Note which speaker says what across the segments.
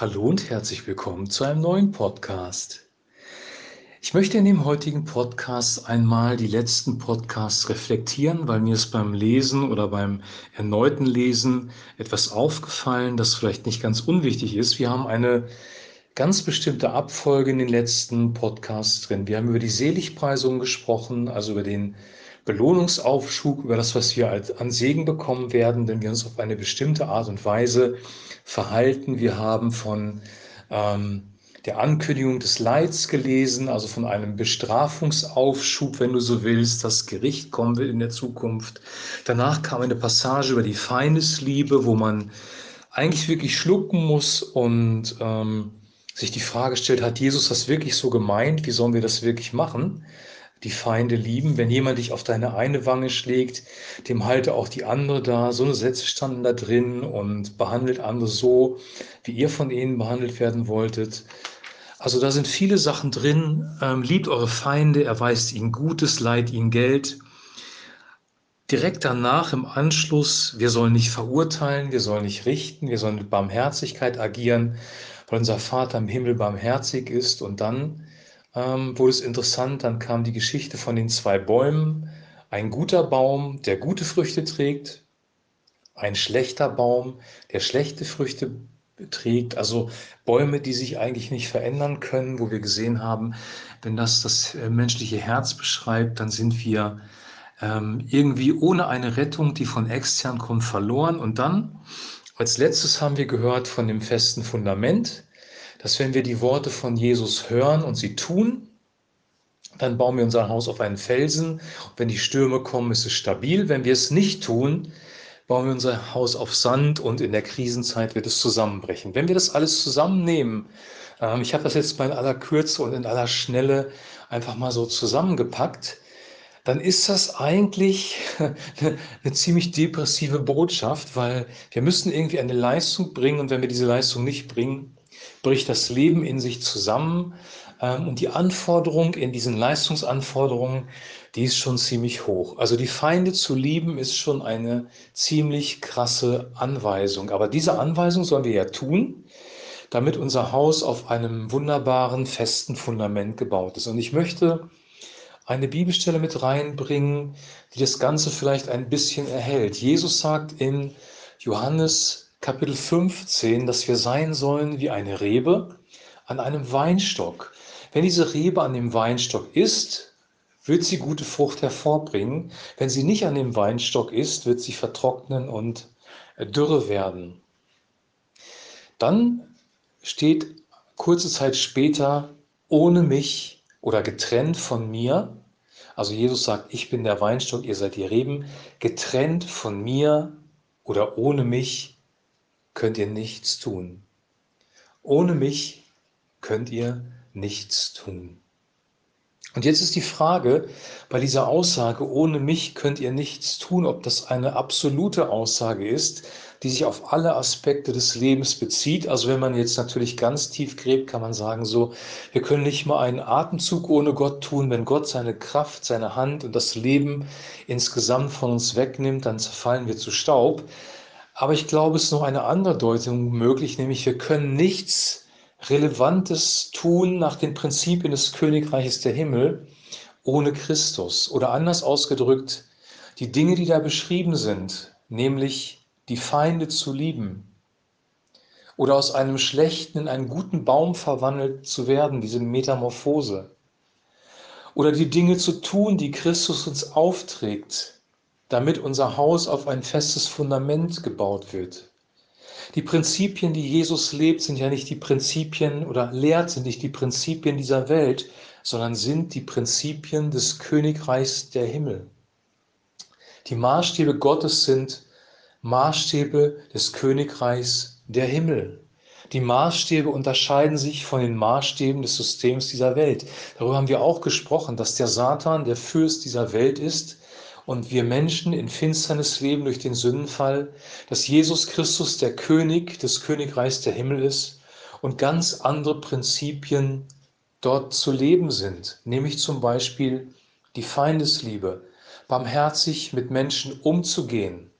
Speaker 1: Hallo und herzlich willkommen zu einem neuen Podcast. Ich möchte in dem heutigen Podcast einmal die letzten Podcasts reflektieren, weil mir ist beim Lesen oder beim erneuten Lesen etwas aufgefallen, das vielleicht nicht ganz unwichtig ist. Wir haben eine ganz bestimmte Abfolge in den letzten Podcasts drin. Wir haben über die Seligpreisung gesprochen, also über den Belohnungsaufschub, über das, was wir an Segen bekommen werden, wenn wir uns auf eine bestimmte Art und Weise verhalten. Wir haben von ähm, der Ankündigung des Leids gelesen, also von einem Bestrafungsaufschub, wenn du so willst, das Gericht kommen wird in der Zukunft. Danach kam eine Passage über die Feindesliebe, wo man eigentlich wirklich schlucken muss und ähm, sich die Frage stellt, hat Jesus das wirklich so gemeint? Wie sollen wir das wirklich machen? Die Feinde lieben. Wenn jemand dich auf deine eine Wange schlägt, dem halte auch die andere da. So eine Sätze standen da drin und behandelt andere so, wie ihr von ihnen behandelt werden wolltet. Also da sind viele Sachen drin. Ähm, liebt eure Feinde, erweist ihnen Gutes, leiht ihnen Geld. Direkt danach im Anschluss, wir sollen nicht verurteilen, wir sollen nicht richten, wir sollen mit Barmherzigkeit agieren, weil unser Vater im Himmel barmherzig ist. Und dann ähm, wurde es interessant, dann kam die Geschichte von den zwei Bäumen. Ein guter Baum, der gute Früchte trägt, ein schlechter Baum, der schlechte Früchte trägt. Also Bäume, die sich eigentlich nicht verändern können, wo wir gesehen haben, wenn das das äh, menschliche Herz beschreibt, dann sind wir ähm, irgendwie ohne eine Rettung, die von extern kommt, verloren. Und dann, als letztes haben wir gehört von dem festen Fundament dass wenn wir die Worte von Jesus hören und sie tun, dann bauen wir unser Haus auf einen Felsen. Und wenn die Stürme kommen, ist es stabil. Wenn wir es nicht tun, bauen wir unser Haus auf Sand und in der Krisenzeit wird es zusammenbrechen. Wenn wir das alles zusammennehmen, ähm, ich habe das jetzt mal in aller Kürze und in aller Schnelle einfach mal so zusammengepackt, dann ist das eigentlich eine ziemlich depressive Botschaft, weil wir müssen irgendwie eine Leistung bringen und wenn wir diese Leistung nicht bringen, bricht das Leben in sich zusammen. Ähm, und die Anforderung in diesen Leistungsanforderungen, die ist schon ziemlich hoch. Also die Feinde zu lieben ist schon eine ziemlich krasse Anweisung. Aber diese Anweisung sollen wir ja tun, damit unser Haus auf einem wunderbaren, festen Fundament gebaut ist. Und ich möchte eine Bibelstelle mit reinbringen, die das Ganze vielleicht ein bisschen erhält. Jesus sagt in Johannes Kapitel 15, dass wir sein sollen wie eine Rebe an einem Weinstock. Wenn diese Rebe an dem Weinstock ist, wird sie gute Frucht hervorbringen. Wenn sie nicht an dem Weinstock ist, wird sie vertrocknen und dürre werden. Dann steht kurze Zeit später, ohne mich oder getrennt von mir, also Jesus sagt, ich bin der Weinstock, ihr seid die Reben, getrennt von mir oder ohne mich könnt ihr nichts tun. Ohne mich könnt ihr nichts tun. Und jetzt ist die Frage bei dieser Aussage, ohne mich könnt ihr nichts tun, ob das eine absolute Aussage ist, die sich auf alle Aspekte des Lebens bezieht. Also wenn man jetzt natürlich ganz tief gräbt, kann man sagen so, wir können nicht mal einen Atemzug ohne Gott tun. Wenn Gott seine Kraft, seine Hand und das Leben insgesamt von uns wegnimmt, dann zerfallen wir zu Staub. Aber ich glaube, es ist noch eine andere Deutung möglich, nämlich wir können nichts Relevantes tun nach den Prinzipien des Königreiches der Himmel ohne Christus. Oder anders ausgedrückt, die Dinge, die da beschrieben sind, nämlich die Feinde zu lieben oder aus einem schlechten in einen guten Baum verwandelt zu werden, diese Metamorphose. Oder die Dinge zu tun, die Christus uns aufträgt, damit unser Haus auf ein festes Fundament gebaut wird. Die Prinzipien, die Jesus lebt, sind ja nicht die Prinzipien oder lehrt sind nicht die Prinzipien dieser Welt, sondern sind die Prinzipien des Königreichs der Himmel. Die Maßstäbe Gottes sind Maßstäbe des Königreichs der Himmel. Die Maßstäbe unterscheiden sich von den Maßstäben des Systems dieser Welt. Darüber haben wir auch gesprochen, dass der Satan der Fürst dieser Welt ist und wir Menschen in Finsternis leben durch den Sündenfall, dass Jesus Christus der König des Königreichs der Himmel ist und ganz andere Prinzipien dort zu leben sind, nämlich zum Beispiel die Feindesliebe, barmherzig mit Menschen umzugehen,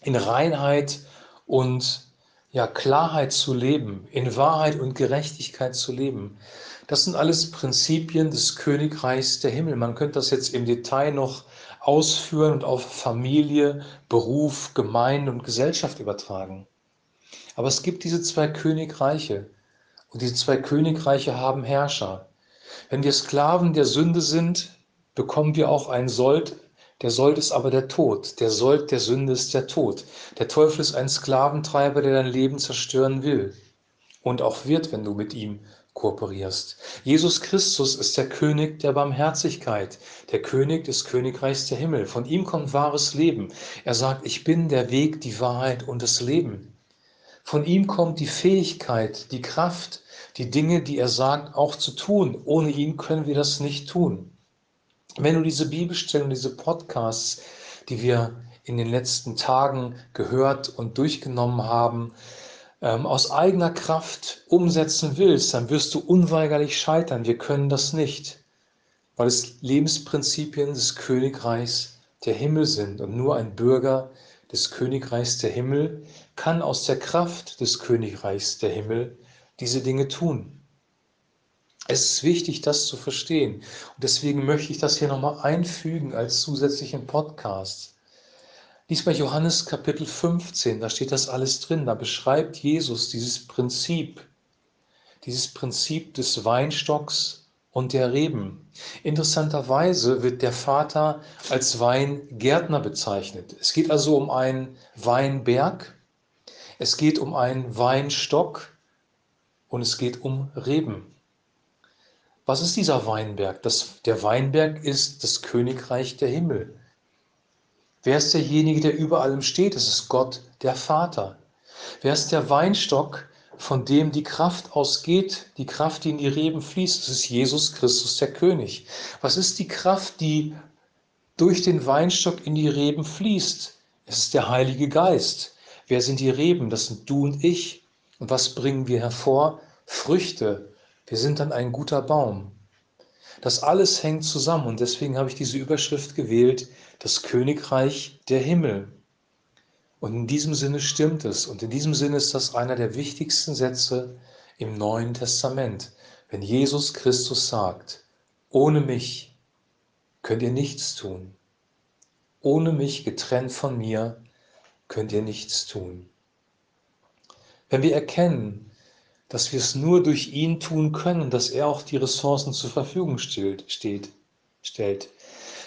Speaker 1: in Reinheit und ja, Klarheit zu leben, in Wahrheit und Gerechtigkeit zu leben. Das sind alles Prinzipien des Königreichs der Himmel. Man könnte das jetzt im Detail noch ausführen und auf Familie, Beruf, Gemeinde und Gesellschaft übertragen. Aber es gibt diese zwei Königreiche und diese zwei Königreiche haben Herrscher. Wenn wir Sklaven der Sünde sind, bekommen wir auch einen Sold, der Sold ist aber der Tod. Der Sold der Sünde ist der Tod. Der Teufel ist ein Sklaventreiber, der dein Leben zerstören will und auch wird, wenn du mit ihm kooperierst. Jesus Christus ist der König der Barmherzigkeit, der König des Königreichs der Himmel. Von ihm kommt wahres Leben. Er sagt, ich bin der Weg, die Wahrheit und das Leben. Von ihm kommt die Fähigkeit, die Kraft, die Dinge, die er sagt, auch zu tun. Ohne ihn können wir das nicht tun. Wenn du diese Bibelstellen, diese Podcasts, die wir in den letzten Tagen gehört und durchgenommen haben, ähm, aus eigener Kraft umsetzen willst, dann wirst du unweigerlich scheitern. Wir können das nicht, weil es Lebensprinzipien des Königreichs der Himmel sind und nur ein Bürger des Königreichs der Himmel kann aus der Kraft des Königreichs der Himmel diese Dinge tun. Es ist wichtig, das zu verstehen. Und deswegen möchte ich das hier nochmal einfügen als zusätzlichen Podcast. Lies mal Johannes Kapitel 15, da steht das alles drin. Da beschreibt Jesus dieses Prinzip, dieses Prinzip des Weinstocks und der Reben. Interessanterweise wird der Vater als Weingärtner bezeichnet. Es geht also um einen Weinberg, es geht um einen Weinstock und es geht um Reben. Was ist dieser Weinberg? Das, der Weinberg ist das Königreich der Himmel. Wer ist derjenige, der über allem steht? Es ist Gott, der Vater. Wer ist der Weinstock, von dem die Kraft ausgeht, die Kraft, die in die Reben fließt? Es ist Jesus Christus, der König. Was ist die Kraft, die durch den Weinstock in die Reben fließt? Es ist der Heilige Geist. Wer sind die Reben? Das sind du und ich. Und was bringen wir hervor? Früchte, wir sind dann ein guter Baum. Das alles hängt zusammen und deswegen habe ich diese Überschrift gewählt, das Königreich der Himmel. Und in diesem Sinne stimmt es und in diesem Sinne ist das einer der wichtigsten Sätze im Neuen Testament, wenn Jesus Christus sagt, ohne mich könnt ihr nichts tun. Ohne mich getrennt von mir könnt ihr nichts tun. Wenn wir erkennen, dass wir es nur durch ihn tun können dass er auch die Ressourcen zur Verfügung steht, steht, stellt.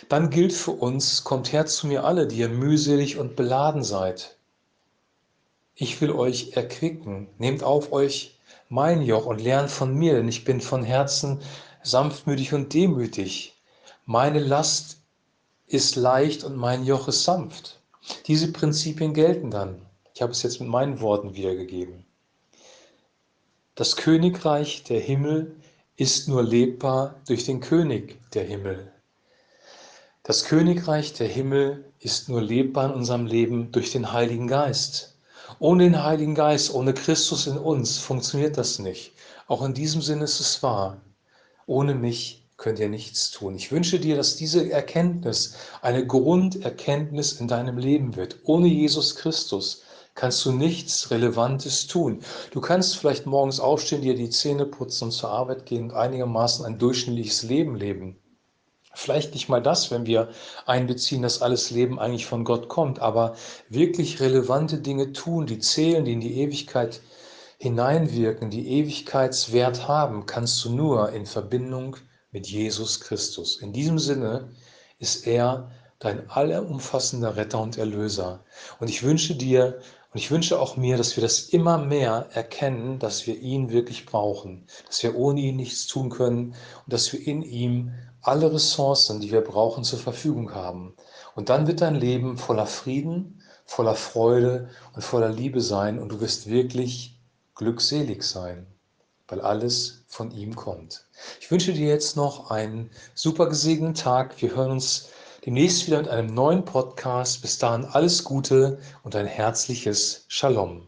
Speaker 1: Dann gilt für uns, kommt her zu mir alle, die ihr mühselig und beladen seid. Ich will euch erquicken. Nehmt auf euch mein Joch und lernt von mir, denn ich bin von Herzen sanftmütig und demütig. Meine Last ist leicht und mein Joch ist sanft. Diese Prinzipien gelten dann. Ich habe es jetzt mit meinen Worten wiedergegeben. Das Königreich der Himmel ist nur lebbar durch den König der Himmel. Das Königreich der Himmel ist nur lebbar in unserem Leben durch den Heiligen Geist. Ohne den Heiligen Geist, ohne Christus in uns funktioniert das nicht. Auch in diesem Sinne ist es wahr. Ohne mich könnt ihr nichts tun. Ich wünsche dir, dass diese Erkenntnis eine Grunderkenntnis in deinem Leben wird. Ohne Jesus Christus kannst du nichts Relevantes tun. Du kannst vielleicht morgens aufstehen, dir die Zähne putzen und zur Arbeit gehen und einigermaßen ein durchschnittliches Leben leben. Vielleicht nicht mal das, wenn wir einbeziehen, dass alles Leben eigentlich von Gott kommt, aber wirklich relevante Dinge tun, die zählen, die in die Ewigkeit hineinwirken, die Ewigkeitswert haben, kannst du nur in Verbindung mit Jesus Christus. In diesem Sinne ist er dein allerumfassender Retter und Erlöser. Und ich wünsche dir und ich wünsche auch mir, dass wir das immer mehr erkennen, dass wir ihn wirklich brauchen, dass wir ohne ihn nichts tun können und dass wir in ihm alle Ressourcen, die wir brauchen, zur Verfügung haben. Und dann wird dein Leben voller Frieden, voller Freude und voller Liebe sein und du wirst wirklich glückselig sein, weil alles von ihm kommt. Ich wünsche dir jetzt noch einen super gesegneten Tag. Wir hören uns demnächst wieder mit einem neuen Podcast. Bis dahin alles Gute und ein herzliches Shalom.